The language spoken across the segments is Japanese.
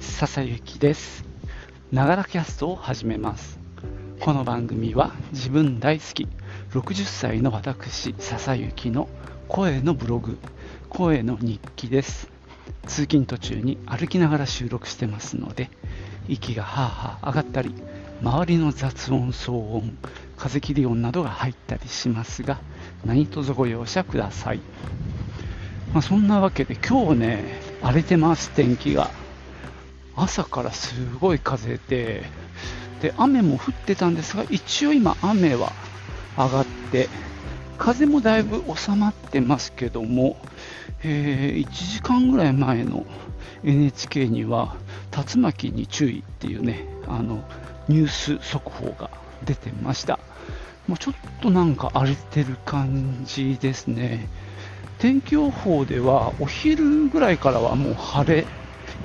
笹幸です。ながらキャストを始めます。この番組は自分大好き60歳の私笹幸の声のブログ声の日記です。通勤途中に歩きながら収録してますので息がはあはあ上がったり周りの雑音騒音風切り音などが入ったりしますが何卒ご容赦ください、まあ、そんなわけで今日ね荒れてます天気が。朝からすごい風でで雨も降ってたんですが一応今雨は上がって風もだいぶ収まってますけども、えー、1時間ぐらい前の NHK には竜巻に注意っていうねあのニュース速報が出てました。もうちょっとなんか荒れてる感じですね。天気予報ではお昼ぐらいからはもう晴れ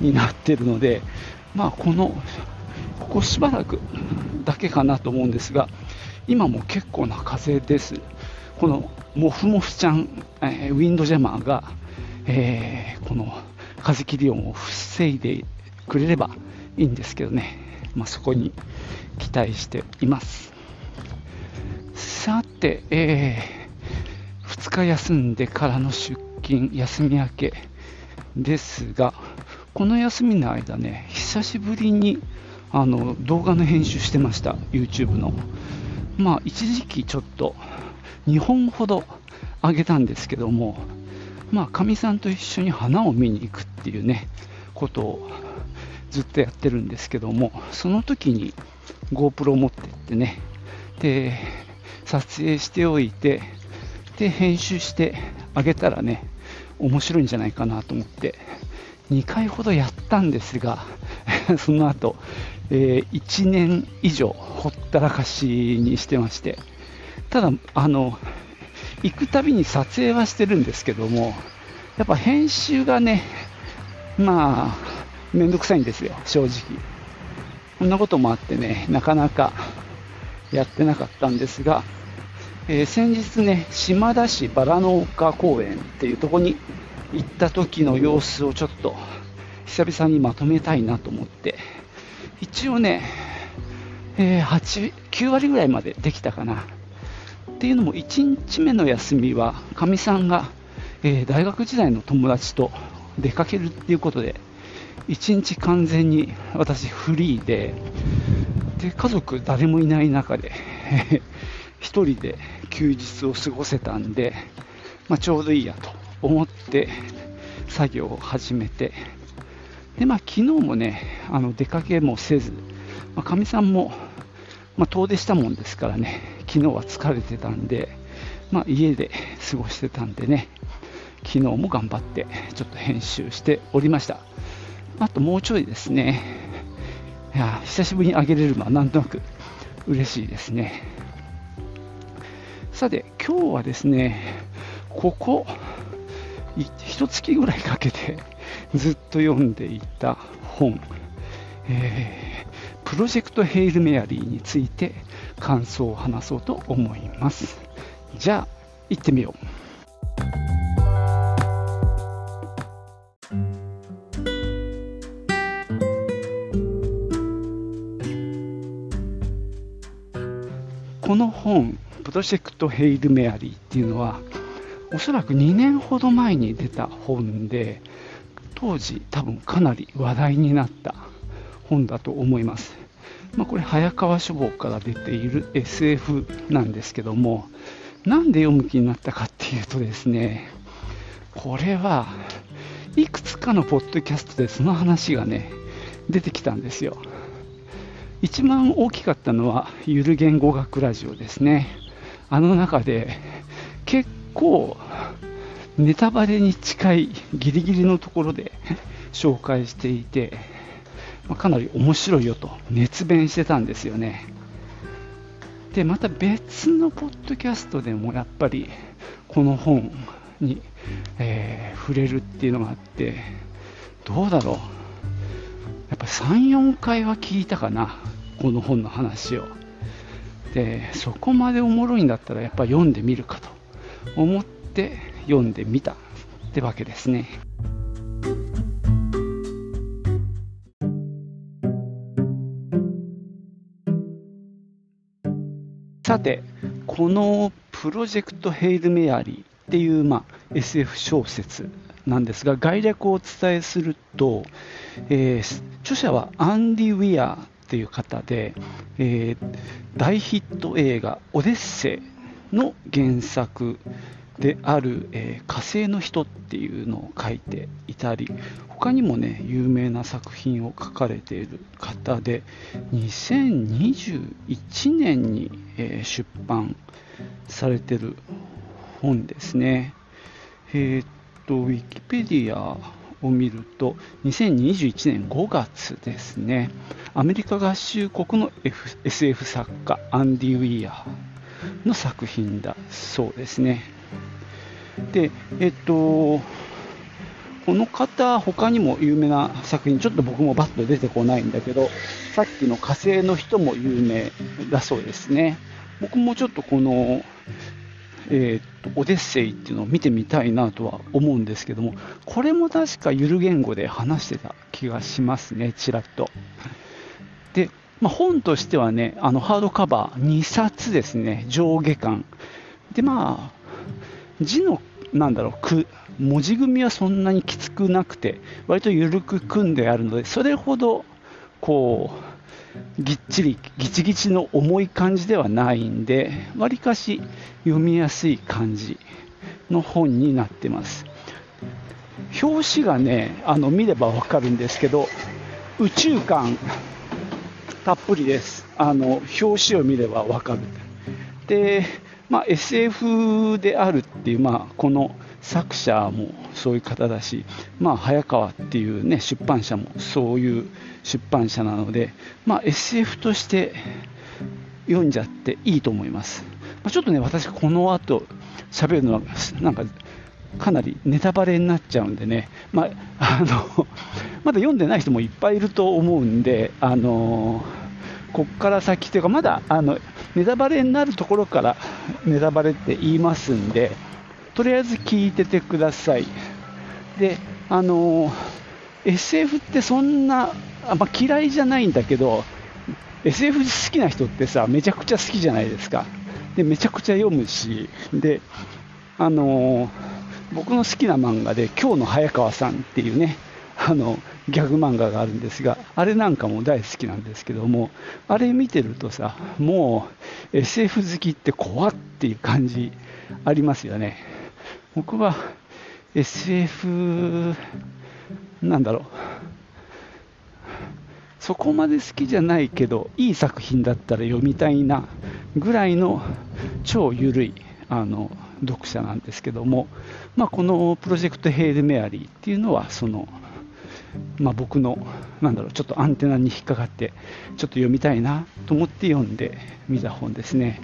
になってるので、まあ、このここしばらくだけかなと思うんですが今も結構な風です。このモフモフちゃん、えー、ウィンドジャマーが、えー、この風切り音を防いでくれればいいんですけどね、まあ、そこに期待しています。さて、えー、2日休んでからの出勤休み明けですがこの休みの間ね、久しぶりにあの動画の編集してました、YouTube の。まあ、一時期ちょっと2本ほど上げたんですけども、まあ、かみさんと一緒に花を見に行くっていうね、ことをずっとやってるんですけども、その時に GoPro を持ってってね、で、撮影しておいて、で、編集してあげたらね、面白いんじゃないかなと思って、2回ほどやったんですが、その後、えー、1年以上ほったらかしにしてまして、ただ、あの、行くたびに撮影はしてるんですけども、やっぱ編集がね、まあ、めんどくさいんですよ、正直。こんなこともあってね、なかなかやってなかったんですが、えー、先日ね、島田市バラ農家公園っていうとこに行った時の様子をちょっと久々にまとめたいなと思って。一応ね、えー、8 9割ぐらいまでできたかな。っていうのも1日目の休みはかみさんが、えー、大学時代の友達と出かけるっていうことで1日完全に私フリーでで家族誰もいない中で 1人で休日を過ごせたんで、まあ、ちょうどいいやと。思って作業を始めて、で、まあ、昨日もね、あの出かけもせず、か、みさんも、まあ、遠出したもんですからね、昨日は疲れてたんで、まあ、家で過ごしてたんでね、昨日も頑張ってちょっと編集しておりました。あともうちょいですね、いや久しぶりにあげれるのはなんとなく嬉しいですね。さて、今日はですね、ここ一月ぐらいかけて ずっと読んでいた本、えー、プロジェクトヘイルメアリーについて感想を話そうと思います。じゃあ、行ってみよう。この本、プロジェクトヘイルメアリーっていうのは、おそらく2年ほど前に出た本で、当時多分かなり話題になった本だと思います。まあ、これ、早川書房から出ている SF なんですけども、なんで読む気になったかっていうとですね、これはいくつかのポッドキャストでその話がね、出てきたんですよ。一番大きかったのは、ゆる言語学ラジオですね。あの中で構ネタバレに近いギリギリのところで紹介していて、まあ、かなり面白いよと熱弁してたんですよね。で、また別のポッドキャストでもやっぱりこの本に、えー、触れるっていうのがあって、どうだろう。やっぱ3、4回は聞いたかな、この本の話を。で、そこまでおもろいんだったらやっぱ読んでみるかと。思って読んでみたってわけですね。さてこのプロジェクト・ヘイル・メアリーっていう、まあ、SF 小説なんですが概略をお伝えすると、えー、著者はアンディ・ウィアーという方で、えー、大ヒット映画「オデッセイ」の原作である、えー、火星の人っていうのを書いていたり他にもね有名な作品を書かれている方で2021年に、えー、出版されてる本ですね。えー、っとウィキペディアを見ると2021年5月ですね。アメリカ合衆国の、F、SF 作家アンディ・ウィアー。の作品だそうですねで、えっと、この方、他にも有名な作品、ちょっと僕もバッと出てこないんだけど、さっきの火星の人も有名だそうですね。僕もちょっとこの、えー、とオデッセイっていうのを見てみたいなとは思うんですけども、これも確かゆる言語で話してた気がしますね、ちらっと。まあ、本としてはね、あのハードカバー2冊ですね、上下巻。で、まあ、字のなんだろう文字組みはそんなにきつくなくて割と緩く組んであるのでそれほどこうぎっちりぎちぎちの重い感じではないんでわりかし読みやすい感じの本になってます表紙がねあの見ればわかるんですけど宇宙感たっぷりです。あの表紙を見ればわかる。でまあ、SF であるっていう、まあ、この作者もそういう方だし、まあ、早川っていう、ね、出版社もそういう出版社なので、まあ、SF として読んじゃっていいと思います。まあ、ちょっとね、私、この後喋るのは、なんか、かなりネタバレになっちゃうんでね、まあ、あのまだ読んでない人もいっぱいいると思うんで、あのこっから先というか、まだあのネタバレになるところからネタバレって言いますんで、とりあえず聞いててください。で、あの SF ってそんな、あま、嫌いじゃないんだけど、SF 好きな人ってさ、めちゃくちゃ好きじゃないですか。で、めちゃくちゃ読むし、で、あの僕の好きな漫画で、今日の早川さんっていうね、あのギャグ漫画があるんですが、あれなんかも大好きなんですけども、あれ見てるとさ、もう SF 好きって怖っていう感じありますよね。僕は SF、なんだろう、そこまで好きじゃないけど、いい作品だったら読みたいなぐらいの超緩いあの読者なんですけども、まあ、このプロジェクトヘイル・メアリーっていうのは、そのまあ、僕のなんだろうちょっとアンテナに引っかかってちょっと読みたいなと思って読んでみた本ですね。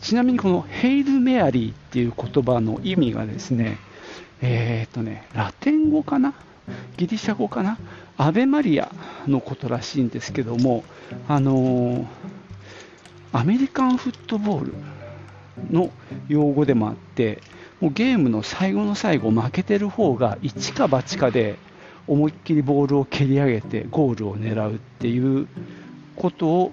ちなみにこのヘイル・メアリーっていう言葉の意味がですねえー、っとねラテン語かな？ギリシャ語かな？アベマリアのことらしいんですけどもあのー、アメリカンフットボールの用語でもあってもうゲームの最後の最後負けてる方が一か八かで思いっきりボールを蹴り上げてゴールを狙うっていうことを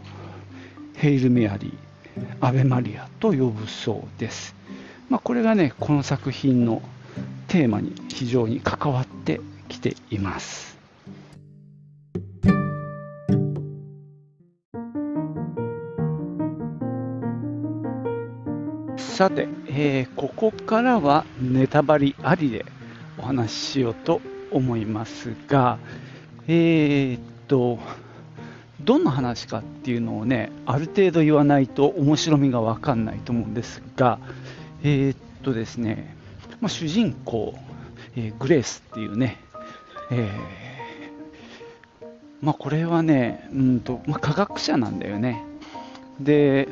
ヘイル・メアリー、アベマリアと呼ぶそうです。まあ、これがね、この作品のテーマに非常に関わってきています。さて、えー、ここからはネタバレありでお話ししようと思いますが、えー、っと、どんな話かっていうのをね、ある程度言わないと面白みが分かんないと思うんですが、えー、っとですね、まあ、主人公、えー、グレースっていうね、えー、まあ、これはね、うんとまあ、科学者なんだよね。で、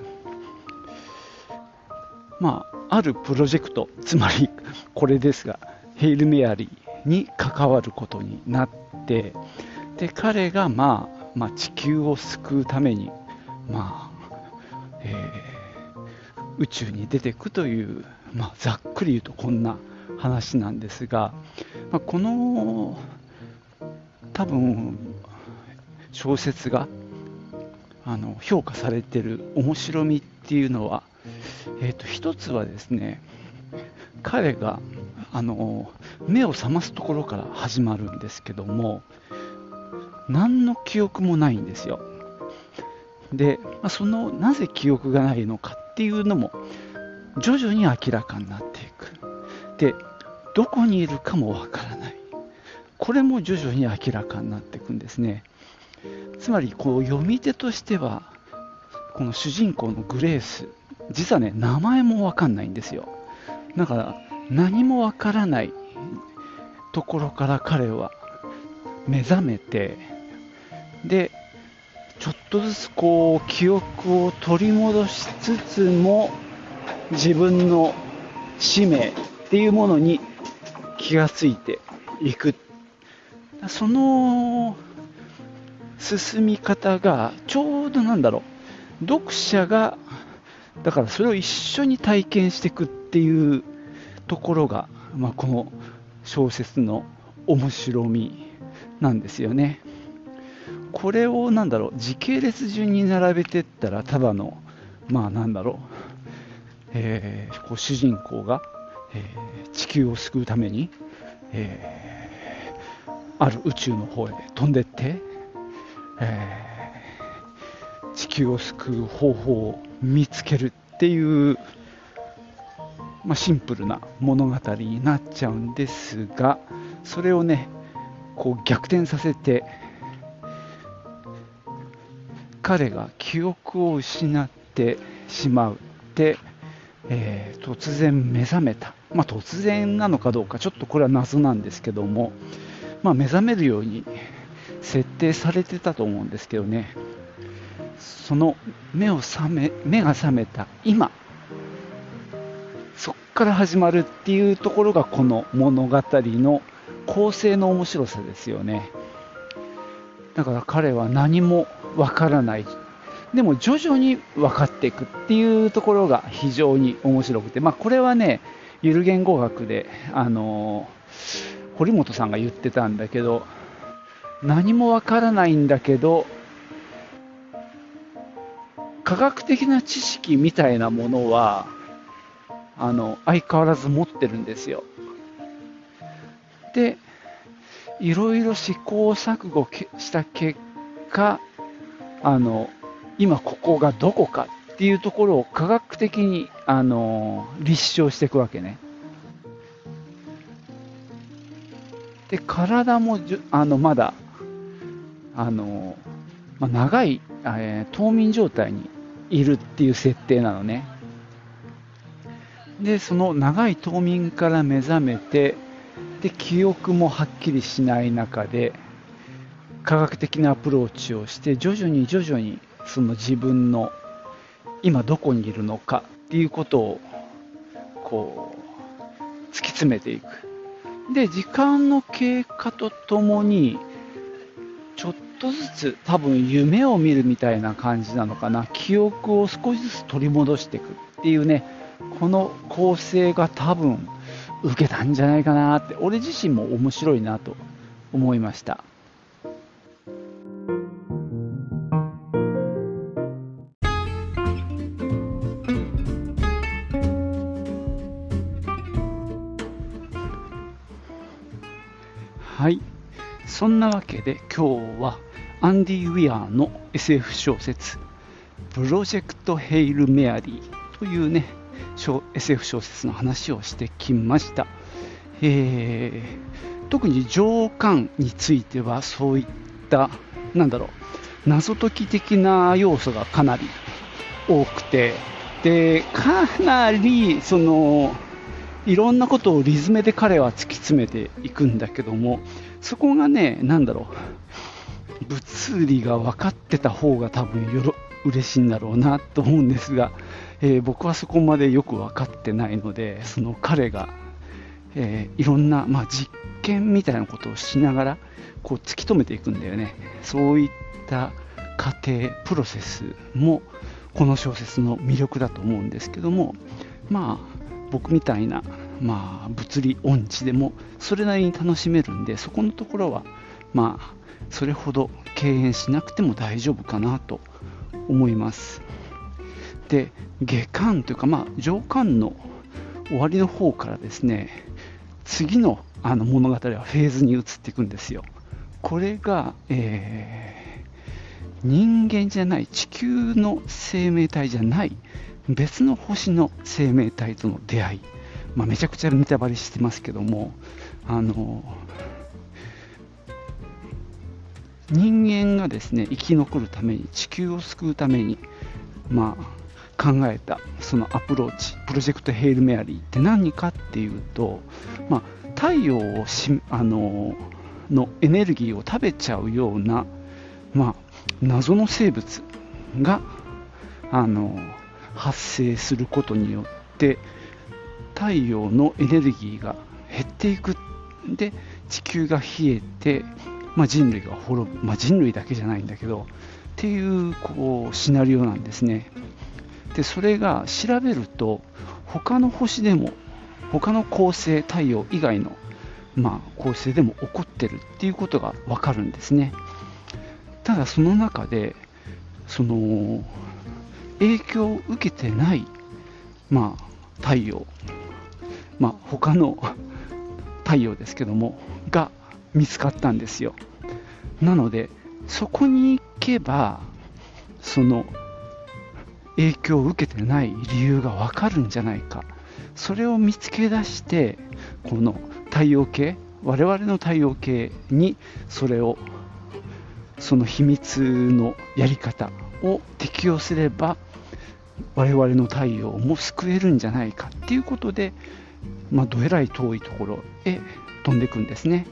まあ、あるプロジェクト、つまりこれですが、ヘイル・メアリー、に関わることになってで彼が、まあ、まあ、地球を救うために、まあえー、宇宙に出ていくという、まあ、ざっくり言うとこんな話なんですが、まあ、この多分小説があの評価されてる面白みっていうのは、えーと、一つはですね彼があの目を覚ますところから始まるんですけども何の記憶もないんですよ。で、まあ、そのなぜ記憶がないのかっていうのも徐々に明らかになっていく。でどこにいるかもわからない。これも徐々に明らかになっていくんですね。つまりこう読み手としてはこの主人公のグレース実はね名前もわかんないんですよ。だから何もわからないところから彼は目覚めてでちょっとずつこう記憶を取り戻しつつも自分の使命っていうものに気がついていく。その進み方がちょうどなんだろう読者がだからそれを一緒に体験していくっていうところが、まあ、この小説の面白みなんですよね。これをなんだろう時系列順に並べてったらただのまあなんだろう、えー、こう主人公が、えー、地球を救うために、えー、ある宇宙の方へ飛んでって、え地球を救う方法を見つけるっていう、まあ、シンプルな物語になっちゃうんですがそれをねこう逆転させて彼が記憶を失ってしまうで、えー、突然目覚めた、まあ、突然なのかどうかちょっとこれは謎なんですけども、まあ、目覚めるように設定されてたと思うんですけどね。その目を覚め目が覚めた今から始まるっていうところがこの物語の構成の面白さですよね。だから彼は何もわからない。でも徐々に分かっていくっていうところが非常に面白くて、まあ、これはねゆる言語学で、あのー、堀本さんが言ってたんだけど何もわからないんだけど科学的な知識みたいなものはあの相変わらず持ってるんですよ。でいろいろ試行錯誤した結果あの今ここがどこかっていうところを科学的にあの立証していくわけね。で体もじゅあのまだあの、まあ、長い、えー、冬眠状態にいるっていう設定なのね。でその長い冬眠から目覚めてで記憶もはっきりしない中で科学的なアプローチをして徐々に徐々にその自分の今どこにいるのかっていうことをこう突き詰めていく。で時間の経過とともにちょっとずつ多分夢を見るみたいな感じなのかな。記憶を少しずつ取り戻していくっていうねこの構成が多分受けたんじゃないかなって俺自身も面白いなと思いました。はい。そんなわけで今日はアンディ・ウィアーの SF 小説「プロジェクト・ヘイル・メアリー」というね SF 小説の話をしてきました、えー、特に上巻についてはそういったなんだろう謎解き的な要素がかなり多くてでかなりそのいろんなことをリズムで彼は突き詰めていくんだけどもそこがね何だろう物理が分かってた方が多分よろ嬉しいんだろうなと思うんですが、えー、僕はそこまでよく分かってないのでその彼が、えー、いろんな、まあ、実験みたいなことをしながらこう突き止めていくんだよね。そういった過程プロセスもこの小説の魅力だと思うんですけどもまあ僕みたいな、まあ、物理音痴でもそれなりに楽しめるんでそこのところはまあそれほど敬遠しなくても大丈夫かなと思います。で下巻というか、まあ、上巻の終わりの方からですね次のあの物語はフェーズに移っていくんですよ。これが、えー、人間じゃない地球の生命体じゃない別の星の生命体との出会い、まあ、めちゃくちゃネタバレしてますけどもあの人間がですね生き残るために地球を救うために、まあ、考えたそのアプローチプロジェクトヘイルメアリーって何かっていうと、まあ、太陽をしあののエネルギーを食べちゃうような、まあ、謎の生物があの発生することによって太陽のエネルギーが減っていく。で地球が冷えてまあ、人類が滅ぶ、まあ、人類だけじゃないんだけどっていうこうシナリオなんですね。でそれが調べると他の星でも他の恒星太陽以外の、まあ、恒星でも起こってるっていうことが分かるんですね。ただその中でその影響を受けてない、まあ、太陽、まあ、他の 太陽ですけどもが見つかったんですよ。なのでそこに行けばその影響を受けてない理由がわかるんじゃないかそれを見つけ出してこの太陽系我々の太陽系にそれをその秘密のやり方を適用すれば我々の太陽も救えるんじゃないかっていうことで、まあ、どえらい遠いところへ飛んでいくんですね。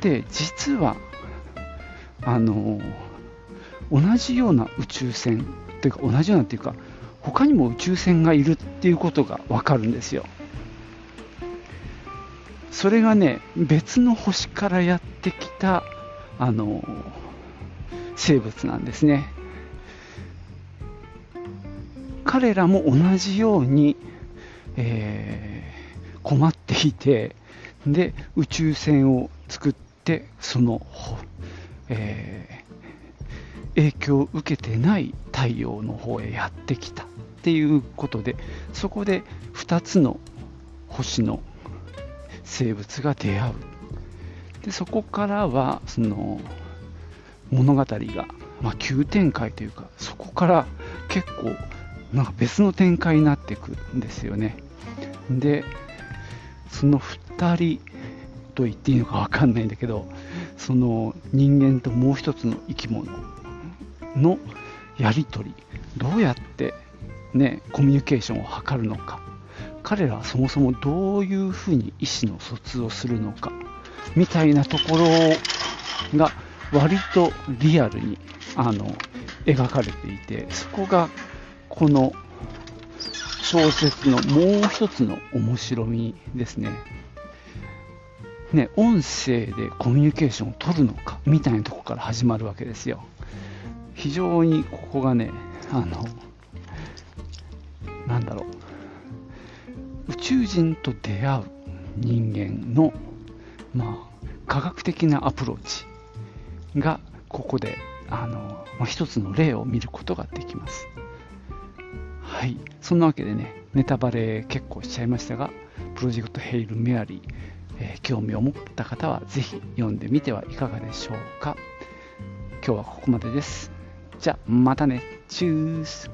で実はあの同じような宇宙船というか同じようなっていうか他にも宇宙船がいるっていうことが分かるんですよ。それがね別の星からやってきたあの生物なんですね。彼らも同じように、えー、困っていてで宇宙船を作ってその、えー、影響を受けてない太陽の方へやってきたっていうことでそこで2つの星の生物が出会う。でそこからはその物語が、まあ、急展開というかそこから結構なんか別の展開になっていくんですよね。でその2人と言っていいのか分かんないんだけどその人間ともう一つの生き物のやり取りどうやってねコミュニケーションを図るのか彼らはそもそもどういうふうに意思の疎通をするのかみたいなところが割とリアルにあの描かれていてそこがこの小説のもう一つの面白みですね。ね、音声でコミュニケーションを取るのかみたいなとこから始まるわけですよ。非常にここがね、あの、なんだろう、宇宙人と出会う人間の、まあ、科学的なアプローチが、ここで、あの、まあ、一つの例を見ることができます。はい。そんなわけでね、ネタバレ結構しちゃいましたが、プロジェクトヘイル・メアリー、えー、興味を持った方はぜひ読んでみてはいかがでしょうか。今日はここまでです。じゃあまたね。チュース。